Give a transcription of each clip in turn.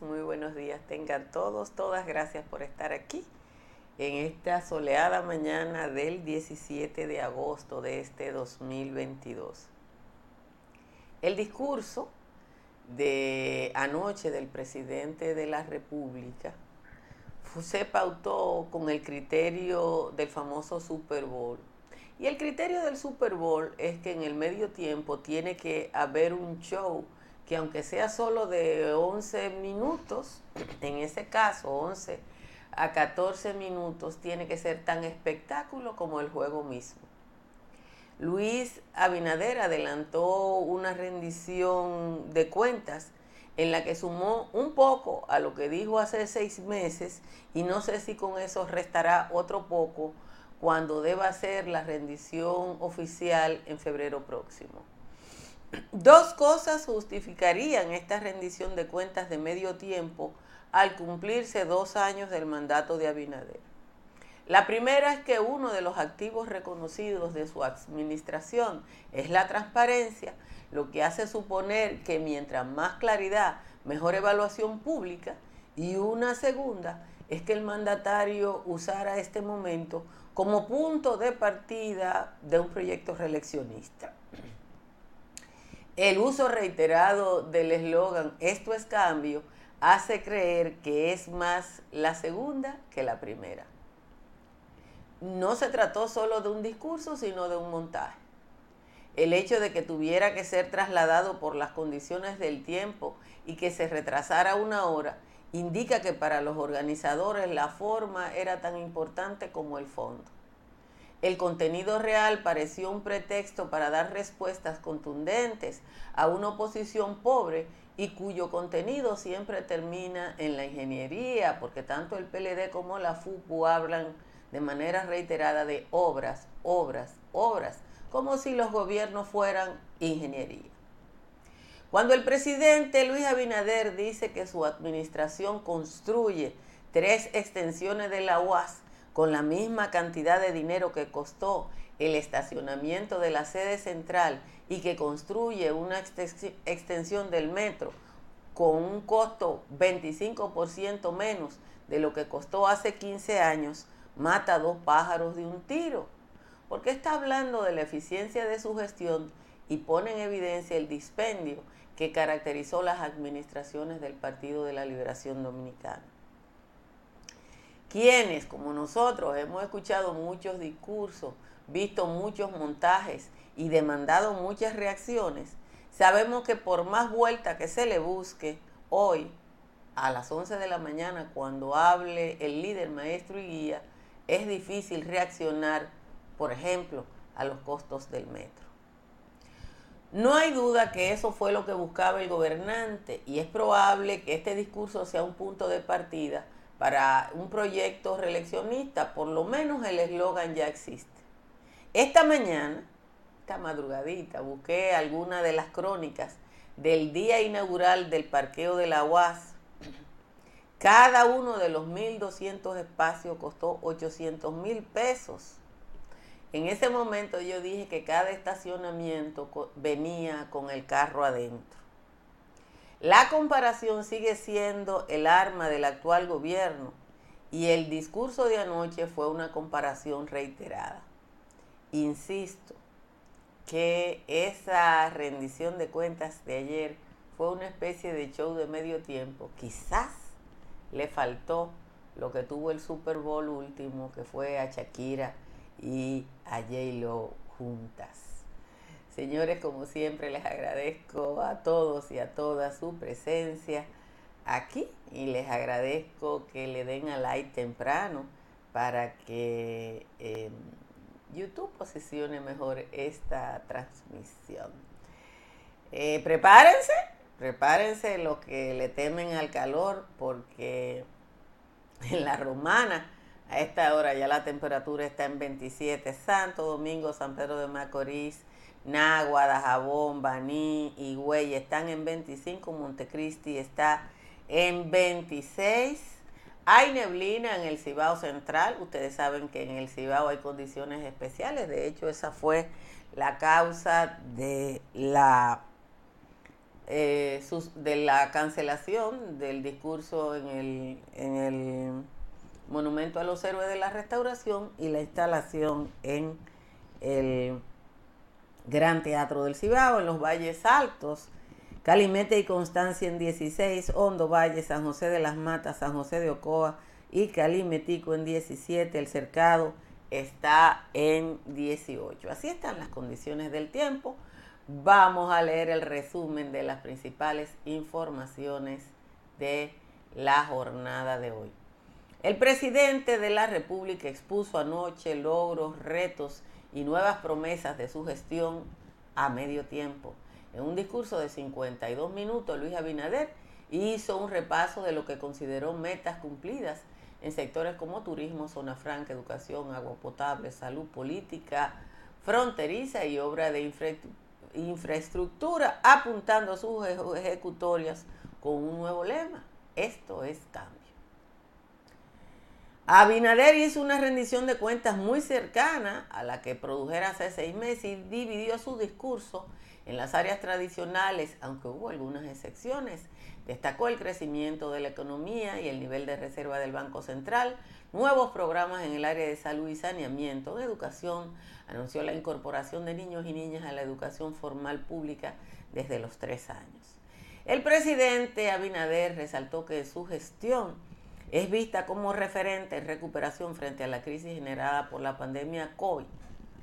muy buenos días. Tengan todos, todas gracias por estar aquí en esta soleada mañana del 17 de agosto de este 2022. El discurso de anoche del presidente de la República se pautó con el criterio del famoso Super Bowl. Y el criterio del Super Bowl es que en el medio tiempo tiene que haber un show que aunque sea solo de 11 minutos, en ese caso 11 a 14 minutos, tiene que ser tan espectáculo como el juego mismo. Luis Abinader adelantó una rendición de cuentas en la que sumó un poco a lo que dijo hace seis meses y no sé si con eso restará otro poco cuando deba ser la rendición oficial en febrero próximo. Dos cosas justificarían esta rendición de cuentas de medio tiempo al cumplirse dos años del mandato de Abinader. La primera es que uno de los activos reconocidos de su administración es la transparencia, lo que hace suponer que mientras más claridad, mejor evaluación pública, y una segunda es que el mandatario usara este momento como punto de partida de un proyecto reeleccionista. El uso reiterado del eslogan esto es cambio hace creer que es más la segunda que la primera. No se trató solo de un discurso, sino de un montaje. El hecho de que tuviera que ser trasladado por las condiciones del tiempo y que se retrasara una hora indica que para los organizadores la forma era tan importante como el fondo. El contenido real pareció un pretexto para dar respuestas contundentes a una oposición pobre y cuyo contenido siempre termina en la ingeniería, porque tanto el PLD como la FUPU hablan de manera reiterada de obras, obras, obras, como si los gobiernos fueran ingeniería. Cuando el presidente Luis Abinader dice que su administración construye tres extensiones de la UAS con la misma cantidad de dinero que costó el estacionamiento de la sede central y que construye una extensión del metro con un costo 25% menos de lo que costó hace 15 años, mata dos pájaros de un tiro. Porque está hablando de la eficiencia de su gestión y pone en evidencia el dispendio que caracterizó las administraciones del Partido de la Liberación Dominicana quienes, como nosotros, hemos escuchado muchos discursos, visto muchos montajes y demandado muchas reacciones, sabemos que por más vuelta que se le busque, hoy, a las 11 de la mañana, cuando hable el líder, maestro y guía, es difícil reaccionar, por ejemplo, a los costos del metro. No hay duda que eso fue lo que buscaba el gobernante y es probable que este discurso sea un punto de partida para un proyecto reeleccionista, por lo menos el eslogan ya existe. Esta mañana, esta madrugadita, busqué alguna de las crónicas del día inaugural del parqueo de la UAS. Cada uno de los 1.200 espacios costó 800 mil pesos. En ese momento yo dije que cada estacionamiento venía con el carro adentro. La comparación sigue siendo el arma del actual gobierno y el discurso de anoche fue una comparación reiterada. Insisto que esa rendición de cuentas de ayer fue una especie de show de medio tiempo. Quizás le faltó lo que tuvo el Super Bowl último, que fue a Shakira y a J-Lo juntas. Señores, como siempre, les agradezco a todos y a todas su presencia aquí y les agradezco que le den a like temprano para que em, YouTube posicione mejor esta transmisión. Eh, prepárense, prepárense los que le temen al calor porque en la romana a esta hora ya la temperatura está en 27, Santo Domingo, San Pedro de Macorís, Nagua, Dajabón, Baní, Higüey están en 25, Montecristi está en 26. Hay neblina en el Cibao Central. Ustedes saben que en el Cibao hay condiciones especiales. De hecho, esa fue la causa de la eh, de la cancelación del discurso en el, en el Monumento a los Héroes de la Restauración y la instalación en el Gran Teatro del Cibao, en los Valles Altos, Calimete y Constancia en 16, Hondo Valle, San José de las Matas, San José de Ocoa y Calimetico en 17, el cercado está en 18. Así están las condiciones del tiempo. Vamos a leer el resumen de las principales informaciones de la jornada de hoy. El presidente de la República expuso anoche logros, retos y nuevas promesas de su gestión a medio tiempo. En un discurso de 52 minutos, Luis Abinader hizo un repaso de lo que consideró metas cumplidas en sectores como turismo, zona franca, educación, agua potable, salud, política fronteriza y obra de infraestructura, apuntando sus ejecutorias con un nuevo lema. Esto es cambio. Abinader hizo una rendición de cuentas muy cercana a la que produjera hace seis meses y dividió su discurso en las áreas tradicionales, aunque hubo algunas excepciones. Destacó el crecimiento de la economía y el nivel de reserva del Banco Central, nuevos programas en el área de salud y saneamiento, de educación, anunció la incorporación de niños y niñas a la educación formal pública desde los tres años. El presidente Abinader resaltó que su gestión es vista como referente en recuperación frente a la crisis generada por la pandemia COVID.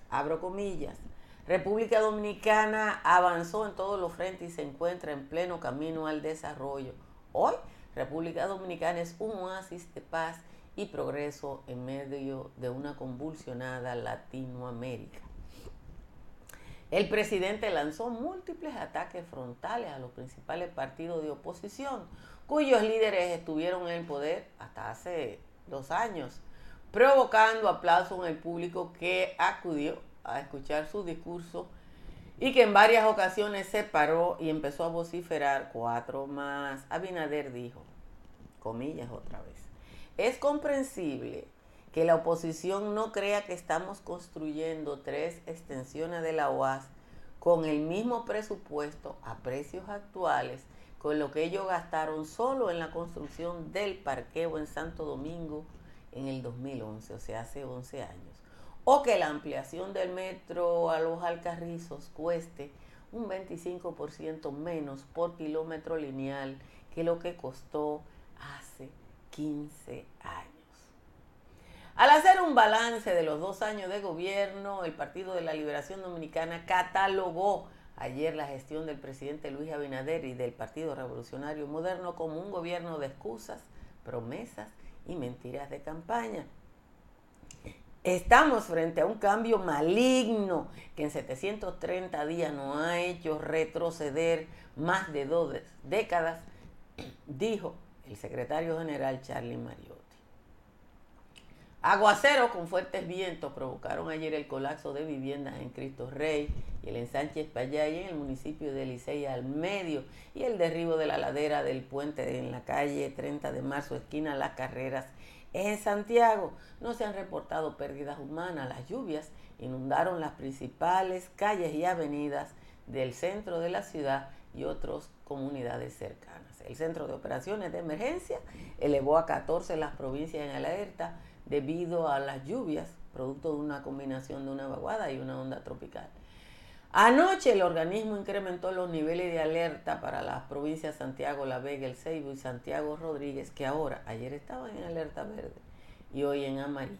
Abro comillas República Dominicana avanzó en todos los frentes y se encuentra en pleno camino al desarrollo. Hoy, República Dominicana es un oasis de paz y progreso en medio de una convulsionada Latinoamérica. El presidente lanzó múltiples ataques frontales a los principales partidos de oposición, cuyos líderes estuvieron en el poder hasta hace dos años, provocando aplauso en el público que acudió a escuchar su discurso y que en varias ocasiones se paró y empezó a vociferar cuatro más. Abinader dijo, comillas otra vez, es comprensible que la oposición no crea que estamos construyendo tres extensiones de la UAS con el mismo presupuesto a precios actuales con lo que ellos gastaron solo en la construcción del parqueo en Santo Domingo en el 2011, o sea, hace 11 años o que la ampliación del metro a los Alcarrizos cueste un 25% menos por kilómetro lineal que lo que costó hace 15 años. Al hacer un balance de los dos años de gobierno, el Partido de la Liberación Dominicana catalogó ayer la gestión del presidente Luis Abinader y del Partido Revolucionario Moderno como un gobierno de excusas, promesas y mentiras de campaña. Estamos frente a un cambio maligno que en 730 días nos ha hecho retroceder más de dos décadas, dijo el secretario general Charlie Mariotti. Aguaceros con fuertes vientos provocaron ayer el colapso de viviendas en Cristo Rey y el ensanche Espaillay en el municipio de Licey al medio y el derribo de la ladera del puente en la calle 30 de marzo, esquina Las Carreras en Santiago no se han reportado pérdidas humanas. Las lluvias inundaron las principales calles y avenidas del centro de la ciudad y otras comunidades cercanas. El Centro de Operaciones de Emergencia elevó a 14 las provincias en alerta debido a las lluvias, producto de una combinación de una vaguada y una onda tropical. Anoche el organismo incrementó los niveles de alerta para las provincias Santiago, La Vega, El Ceibo y Santiago Rodríguez, que ahora, ayer estaban en alerta verde y hoy en amarilla.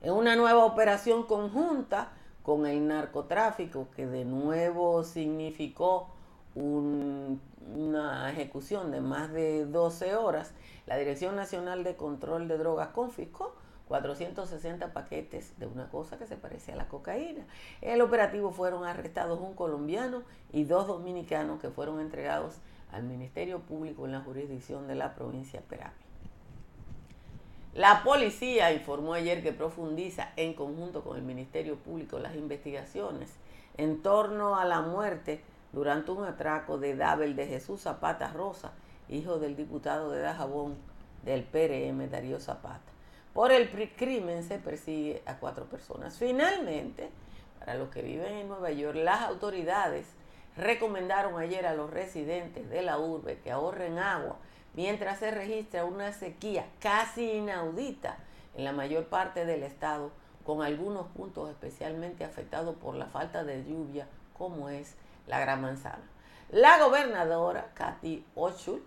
En una nueva operación conjunta con el narcotráfico, que de nuevo significó una ejecución de más de 12 horas, la Dirección Nacional de Control de Drogas confiscó 460 paquetes de una cosa que se parece a la cocaína. En el operativo fueron arrestados un colombiano y dos dominicanos que fueron entregados al Ministerio Público en la jurisdicción de la provincia de Perami. La policía informó ayer que profundiza en conjunto con el Ministerio Público las investigaciones en torno a la muerte durante un atraco de Dabel de Jesús Zapata Rosa, hijo del diputado de Dajabón del PRM Darío Zapata. Por el crimen se persigue a cuatro personas. Finalmente, para los que viven en Nueva York, las autoridades recomendaron ayer a los residentes de la urbe que ahorren agua mientras se registra una sequía casi inaudita en la mayor parte del estado, con algunos puntos especialmente afectados por la falta de lluvia, como es la Gran Manzana. La gobernadora, Katy Ochul,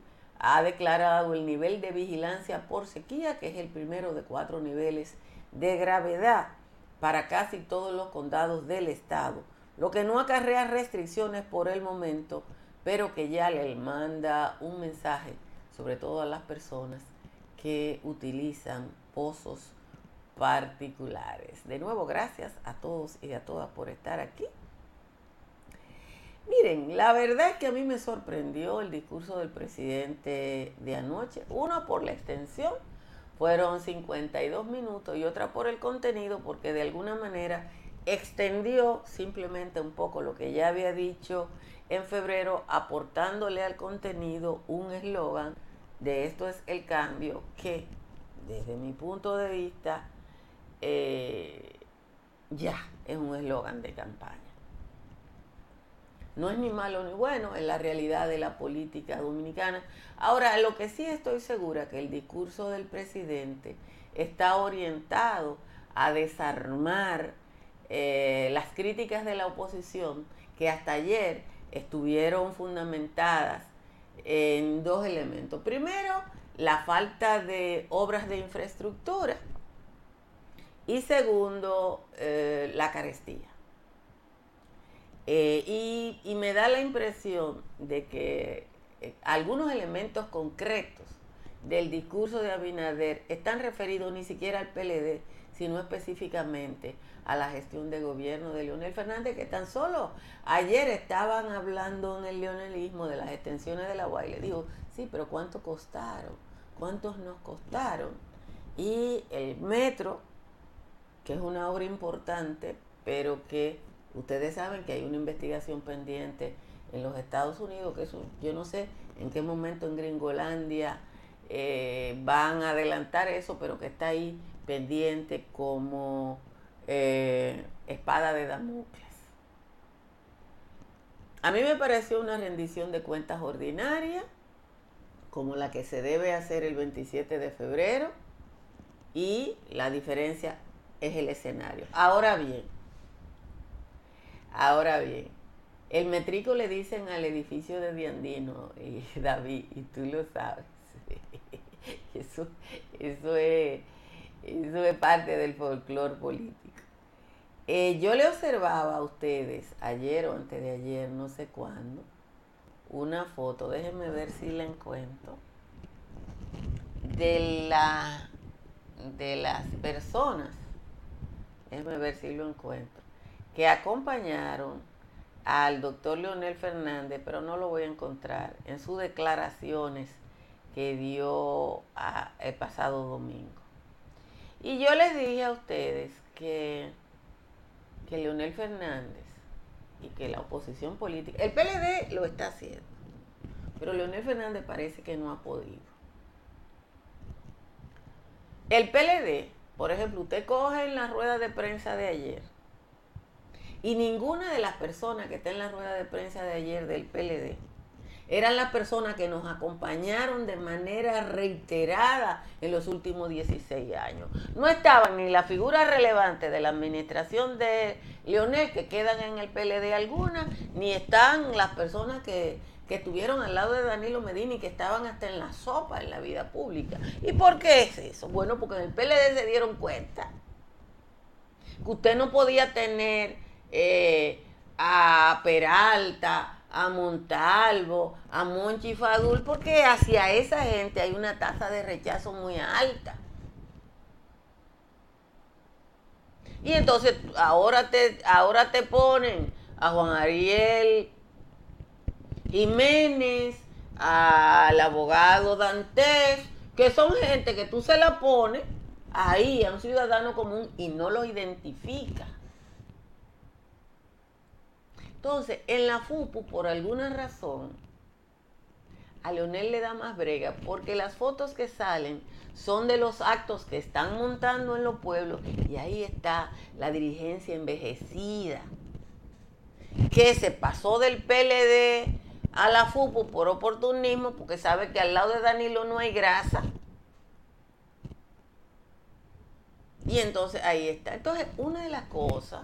ha declarado el nivel de vigilancia por sequía, que es el primero de cuatro niveles de gravedad para casi todos los condados del estado, lo que no acarrea restricciones por el momento, pero que ya le manda un mensaje, sobre todo a las personas que utilizan pozos particulares. De nuevo, gracias a todos y a todas por estar aquí. Miren, la verdad es que a mí me sorprendió el discurso del presidente de anoche. Uno por la extensión, fueron 52 minutos, y otra por el contenido, porque de alguna manera extendió simplemente un poco lo que ya había dicho en febrero, aportándole al contenido un eslogan de esto es el cambio que desde mi punto de vista eh, ya es un eslogan de campaña. No es ni malo ni bueno, es la realidad de la política dominicana. Ahora, lo que sí estoy segura que el discurso del presidente está orientado a desarmar eh, las críticas de la oposición que hasta ayer estuvieron fundamentadas en dos elementos. Primero, la falta de obras de infraestructura y segundo, eh, la carestía. Eh, y, me da la impresión de que eh, algunos elementos concretos del discurso de Abinader están referidos ni siquiera al PLD, sino específicamente a la gestión de gobierno de Leonel Fernández, que tan solo ayer estaban hablando en el leonelismo de las extensiones de la UAI. Le digo, sí, pero ¿cuánto costaron? ¿Cuántos nos costaron? Y el metro, que es una obra importante, pero que ustedes saben que hay una investigación pendiente en los Estados Unidos, que eso, yo no sé en qué momento en Gringolandia eh, van a adelantar eso, pero que está ahí pendiente como eh, espada de Damocles. A mí me pareció una rendición de cuentas ordinaria, como la que se debe hacer el 27 de febrero, y la diferencia es el escenario. Ahora bien, ahora bien, el metrico le dicen al edificio de Diandino, y David, y tú lo sabes. Eso, eso, es, eso es parte del folclore político. Eh, yo le observaba a ustedes ayer o antes de ayer, no sé cuándo, una foto, déjenme ver si la encuentro, de, la, de las personas, déjenme ver si lo encuentro, que acompañaron al doctor Leonel Fernández, pero no lo voy a encontrar, en sus declaraciones que dio el pasado domingo. Y yo les dije a ustedes que que Leonel Fernández y que la oposición política, el PLD lo está haciendo, pero Leonel Fernández parece que no ha podido. El PLD, por ejemplo, usted coge en la rueda de prensa de ayer y ninguna de las personas que está en la rueda de prensa de ayer del PLD eran las personas que nos acompañaron de manera reiterada en los últimos 16 años. No estaban ni las figuras relevantes de la administración de Leonel, que quedan en el PLD algunas, ni están las personas que, que estuvieron al lado de Danilo Medina y que estaban hasta en la sopa en la vida pública. ¿Y por qué es eso? Bueno, porque en el PLD se dieron cuenta que usted no podía tener eh, a Peralta, a Montalvo, a Monchi Fadul, porque hacia esa gente hay una tasa de rechazo muy alta. Y entonces ahora te, ahora te ponen a Juan Ariel Jiménez, al abogado Dantes, que son gente que tú se la pones ahí a un ciudadano común y no lo identifica. Entonces, en la FUPU, por alguna razón, a Leonel le da más brega porque las fotos que salen son de los actos que están montando en los pueblos y ahí está la dirigencia envejecida que se pasó del PLD a la FUPU por oportunismo, porque sabe que al lado de Danilo no hay grasa. Y entonces ahí está. Entonces, una de las cosas,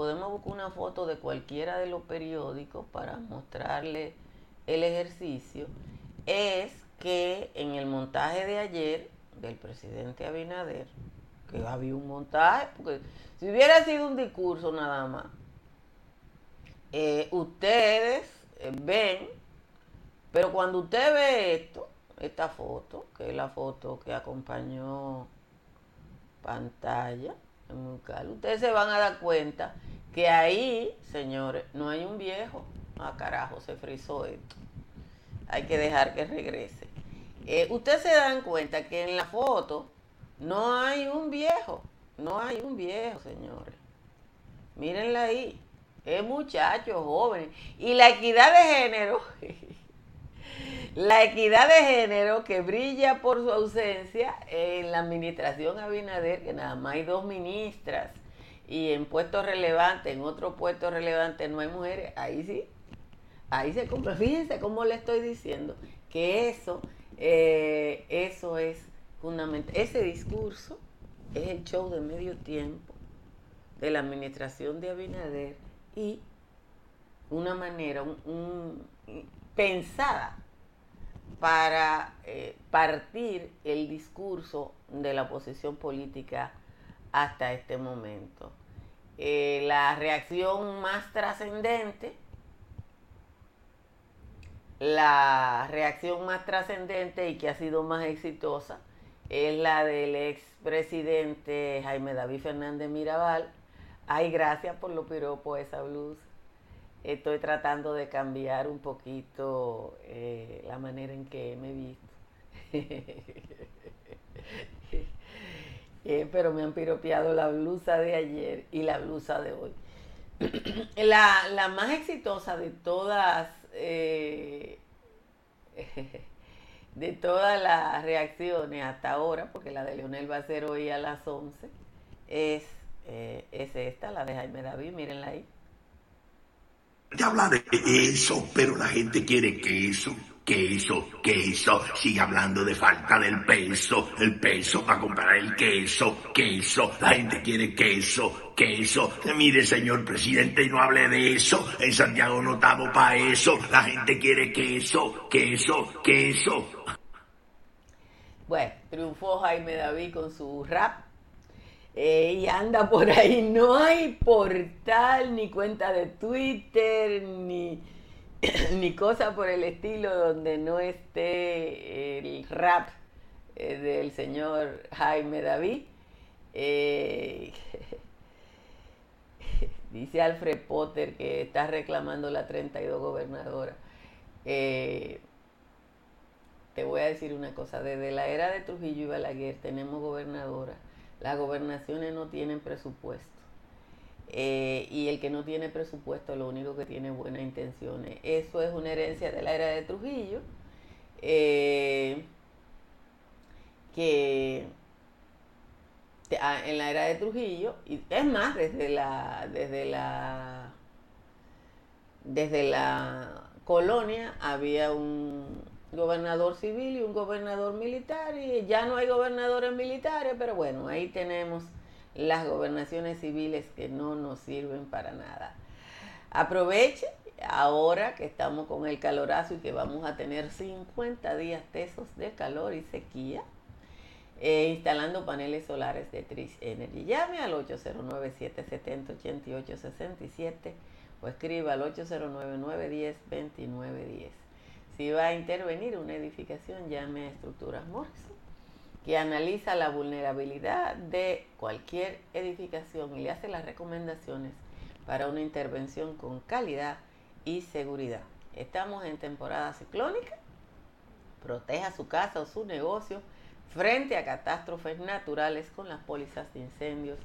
podemos buscar una foto de cualquiera de los periódicos para mostrarle el ejercicio, es que en el montaje de ayer del presidente Abinader, que había un montaje, porque si hubiera sido un discurso nada más, eh, ustedes eh, ven, pero cuando usted ve esto, esta foto, que es la foto que acompañó pantalla ustedes se van a dar cuenta que ahí, señores, no hay un viejo. Ah, carajo, se frizó esto. Hay que dejar que regrese. Eh, ustedes se dan cuenta que en la foto no hay un viejo. No hay un viejo, señores. Mírenla ahí. Es muchacho, joven. Y la equidad de género La equidad de género que brilla por su ausencia en la administración Abinader, que nada más hay dos ministras y en puestos relevantes, en otro puesto relevante no hay mujeres, ahí sí, ahí se cumple. Fíjense cómo le estoy diciendo que eso, eh, eso es fundamental. Ese discurso es el show de medio tiempo de la administración de Abinader y una manera un, pensada para eh, partir el discurso de la oposición política hasta este momento. Eh, la reacción más trascendente, la reacción más trascendente y que ha sido más exitosa es la del expresidente Jaime David Fernández Mirabal. Ay, gracias por lo piropo esa blusa estoy tratando de cambiar un poquito eh, la manera en que me he visto. Eh, pero me han piropeado la blusa de ayer y la blusa de hoy. la, más exitosa de todas, eh, de todas las reacciones hasta ahora, porque la de Leonel va a ser hoy a las 11, es, es esta, la de Jaime David, mírenla ahí. Te habla de eso, pero la gente quiere queso, queso, queso. Sigue hablando de falta del peso, el peso para comprar el queso, queso. La gente quiere queso, queso. Mire, señor presidente, no hable de eso. En Santiago no estamos para eso. La gente quiere queso, queso, queso. Bueno, triunfó Jaime David con su rap eh, y anda por ahí. No hay portal, ni cuenta de Twitter, ni, ni cosa por el estilo donde no esté el rap eh, del señor Jaime David. Eh, dice Alfred Potter que está reclamando la 32 gobernadora. te voy a decir una cosa, desde la era de Trujillo y Balaguer tenemos gobernadora las gobernaciones no tienen presupuesto. Eh, y el que no tiene presupuesto lo único que tiene buenas intenciones. Eso es una herencia de la era de Trujillo, eh, que ah, en la era de Trujillo, y es más, desde la, desde la, desde la colonia había un, gobernador civil y un gobernador militar y ya no hay gobernadores militares, pero bueno, ahí tenemos las gobernaciones civiles que no nos sirven para nada. Aproveche ahora que estamos con el calorazo y que vamos a tener 50 días tesos de calor y sequía, eh, instalando paneles solares de Tris Energy. Llame al 809-770-8867 o escriba al 809-910-2910. Si va a intervenir una edificación, llame a Estructuras Morrison, que analiza la vulnerabilidad de cualquier edificación y le hace las recomendaciones para una intervención con calidad y seguridad. Estamos en temporada ciclónica. Proteja su casa o su negocio frente a catástrofes naturales con las pólizas de incendios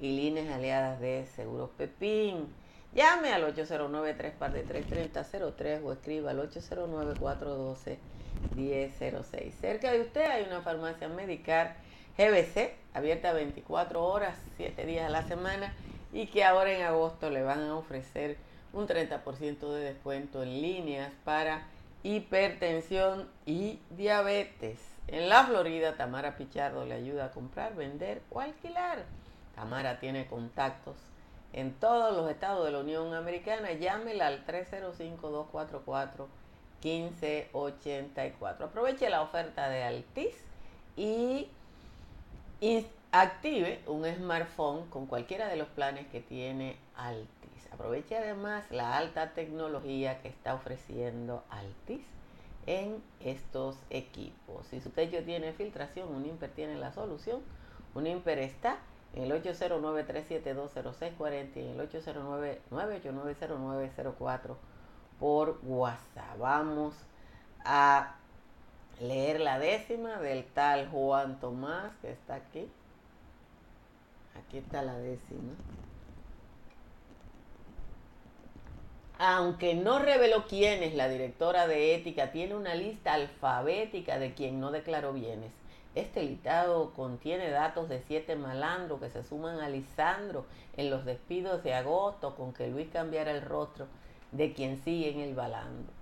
y líneas aliadas de Seguros Pepín. Llame al 809-343-3003 o escriba al 809-412-1006. Cerca de usted hay una farmacia medical GBC, abierta 24 horas, 7 días a la semana, y que ahora en agosto le van a ofrecer un 30% de descuento en líneas para hipertensión y diabetes. En la Florida, Tamara Pichardo le ayuda a comprar, vender o alquilar. Tamara tiene contactos en todos los estados de la Unión Americana. Llámela al 305-244-1584. Aproveche la oferta de Altis y active un smartphone con cualquiera de los planes que tiene Altis. Aproveche además la alta tecnología que está ofreciendo Altis en estos equipos. Si su techo tiene filtración, Unimper tiene la solución. Unimper está el 809-372-0640 y el 809-989-0904 por WhatsApp. Vamos a leer la décima del tal Juan Tomás que está aquí. Aquí está la décima. Aunque no reveló quién es la directora de ética, tiene una lista alfabética de quien no declaró bienes. Este listado contiene datos de siete malandros que se suman a Lisandro en los despidos de agosto con que Luis cambiara el rostro de quien sigue en el balando.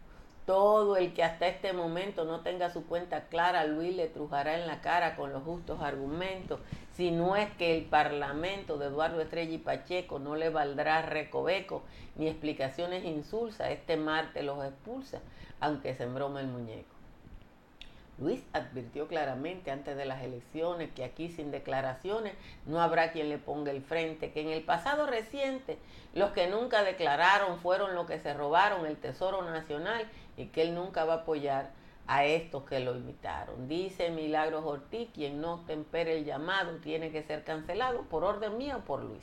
Todo el que hasta este momento no tenga su cuenta clara, Luis le trujará en la cara con los justos argumentos, si no es que el parlamento de Eduardo Estrella y Pacheco no le valdrá recoveco ni explicaciones insulsas, este martes los expulsa, aunque se embroma el muñeco. Luis advirtió claramente antes de las elecciones que aquí sin declaraciones no habrá quien le ponga el frente, que en el pasado reciente los que nunca declararon fueron los que se robaron el Tesoro Nacional y que él nunca va a apoyar a estos que lo imitaron. Dice Milagros Ortiz, quien no tempere el llamado tiene que ser cancelado por orden mío o por Luis.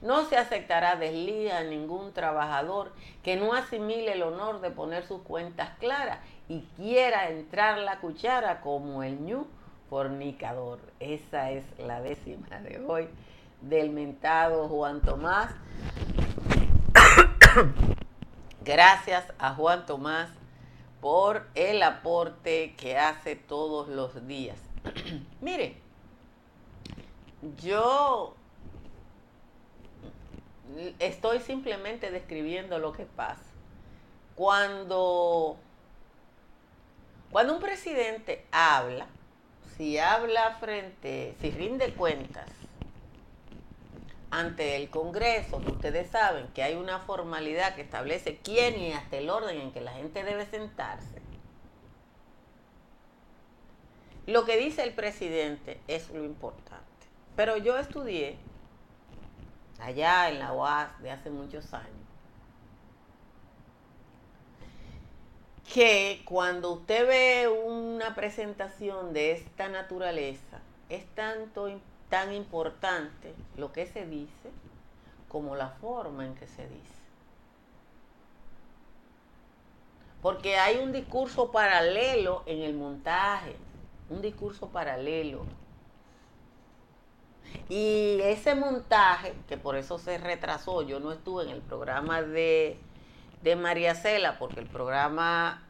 No se aceptará deslía a ningún trabajador que no asimile el honor de poner sus cuentas claras y quiera entrar la cuchara como el ñu fornicador. Esa es la décima de hoy del mentado Juan Tomás. Gracias a Juan Tomás por el aporte que hace todos los días. Mire, yo estoy simplemente describiendo lo que pasa. Cuando, cuando un presidente habla, si habla frente, si rinde cuentas ante el Congreso, ustedes saben que hay una formalidad que establece quién y hasta el orden en que la gente debe sentarse. Lo que dice el presidente es lo importante. Pero yo estudié allá en la UAS de hace muchos años que cuando usted ve una presentación de esta naturaleza, es tanto tan importante lo que se dice como la forma en que se dice. Porque hay un discurso paralelo en el montaje, un discurso paralelo. Y ese montaje, que por eso se retrasó, yo no estuve en el programa de, de María Cela, porque el programa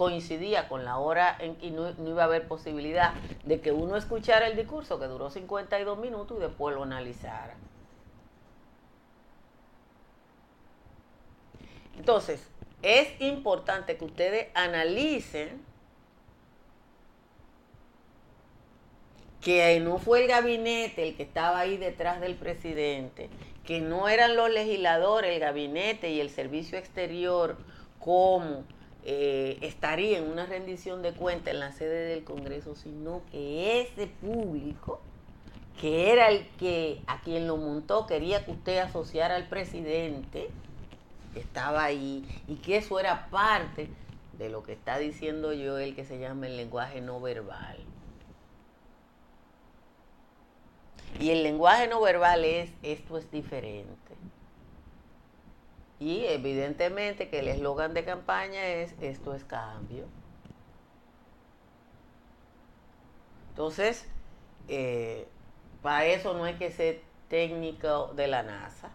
coincidía con la hora en que no, iba a haber posibilidad de que uno escuchara el discurso que duró 52 minutos y después lo analizara. Entonces, es importante que ustedes analicen que no fue el gabinete el que estaba ahí detrás del presidente, que no eran los legisladores, el gabinete y el servicio exterior como eh, estaría en una rendición de cuentas en la sede del Congreso, sino que ese público, que era el que a quien lo montó quería que usted asociara al presidente, estaba ahí, y que eso era parte de lo que está diciendo yo, el que se llama el lenguaje no verbal. Y el lenguaje no verbal es, esto es diferente. Y evidentemente que el eslogan de campaña es esto es cambio. Entonces, eh, para eso no hay que ser técnico de la NASA.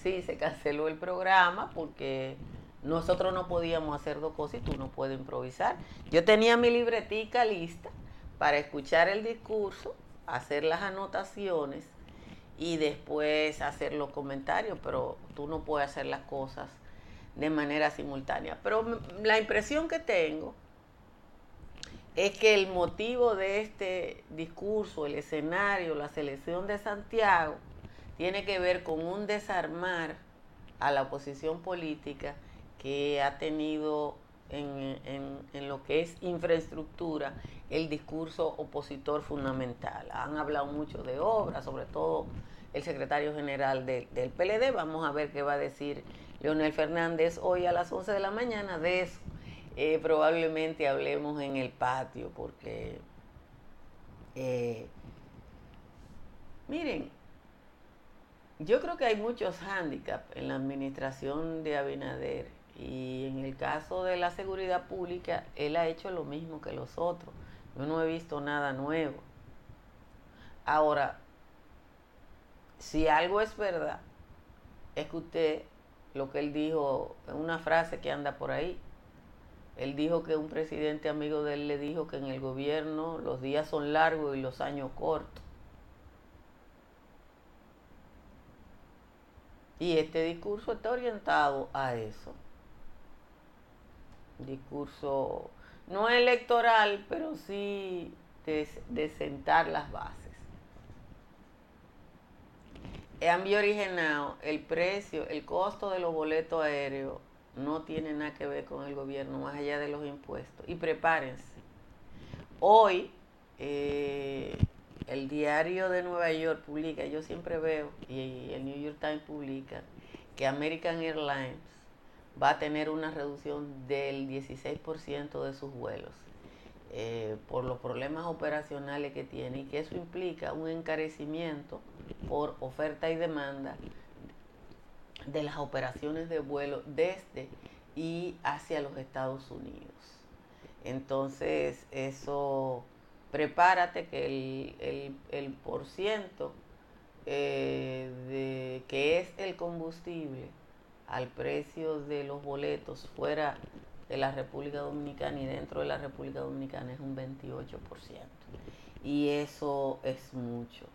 Sí, se canceló el programa porque nosotros no podíamos hacer dos cosas y tú no puedes improvisar. Yo tenía mi libretica lista para escuchar el discurso, hacer las anotaciones y después hacer los comentarios, pero tú no puedes hacer las cosas de manera simultánea. Pero la impresión que tengo es que el motivo de este discurso, el escenario, la selección de Santiago, tiene que ver con un desarmar a la oposición política que ha tenido en, en, lo que es infraestructura el discurso opositor fundamental. Han hablado mucho de obras, sobre todo el secretario general del PLD. Vamos a ver qué va a decir Leonel Fernández hoy a las 11 de la mañana de eso. Eh, probablemente hablemos en el patio porque, eh, miren, yo creo que hay muchos hándicaps en la administración de Abinader y en el caso de la seguridad pública, él ha hecho lo mismo que los otros. Yo no he visto nada nuevo. Ahora, si algo es verdad, es que usted, lo que él dijo, una frase que anda por ahí, él dijo que un presidente amigo de él le dijo que en el gobierno los días son largos y los años cortos. Y este discurso está orientado a eso. Discurso no electoral, pero sí de, sentar las bases. Han originado el precio, el costo de los boletos aéreos no tiene nada que ver con el gobierno, más allá de los impuestos. Y prepárense. Hoy, eh, el diario de Nueva York publica, yo siempre veo, y el New York Times publica, que American Airlines va a tener una reducción del 16% de sus vuelos eh, por los problemas operacionales que tiene y que eso implica un encarecimiento por oferta y demanda de las operaciones de vuelo desde y hacia los Estados Unidos. Entonces, eso, prepárate que el, el, por ciento eh, que es el combustible al precio de los boletos fuera de la República Dominicana y dentro de la República Dominicana es un 28%. Y eso es mucho.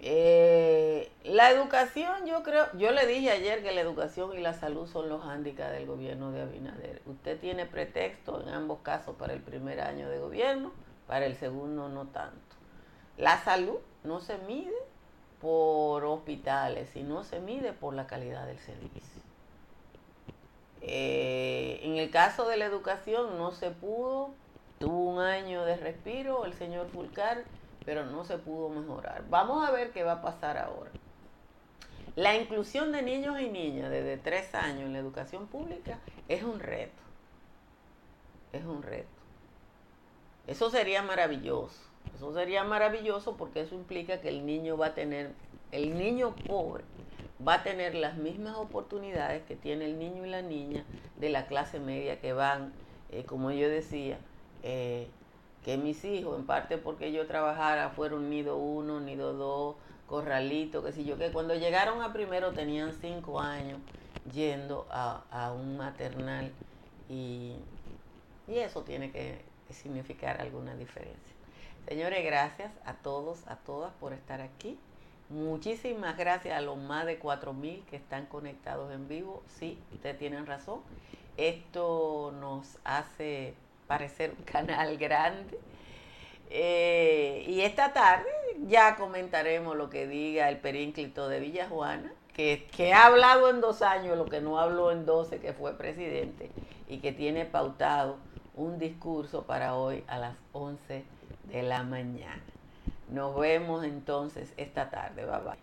Eh, la educación, yo creo, yo le dije ayer que la educación y la salud son los hándicaps del gobierno de Abinader. Usted tiene pretexto en ambos casos para el primer año de gobierno, para el segundo no tanto. La salud no se mide por hospitales, sino se mide por la calidad del servicio. Eh, en el caso de la educación no se pudo, tuvo un año de respiro el señor Fulcar pero no se pudo mejorar. Vamos a ver qué va a pasar ahora. La inclusión de niños y niñas desde tres años en la educación pública es un reto. Es un reto. Eso sería maravilloso. Eso sería maravilloso porque eso implica que el niño va a tener, el niño pobre va a tener las mismas oportunidades que tiene el niño y la niña de la clase media que van, eh, como yo decía, eh, que mis hijos, en parte porque yo trabajara, fueron nido uno, nido dos, corralito, qué sé yo, que cuando llegaron a primero tenían cinco años yendo a, un maternal y, y eso tiene que significar alguna diferencia. Señores, gracias a todos, a todas por estar aquí. Muchísimas gracias a los más de 4.000 que están conectados en vivo. Sí, ustedes tienen razón. Esto nos hace parecer un canal grande. Eh, y esta tarde ya comentaremos lo que diga el perínclito de Villa Juana, que, que ha hablado en dos años lo que no habló en doce, que fue presidente, y que tiene pautado un discurso para hoy a las 11 de la mañana. Nos vemos entonces esta tarde. Bye bye.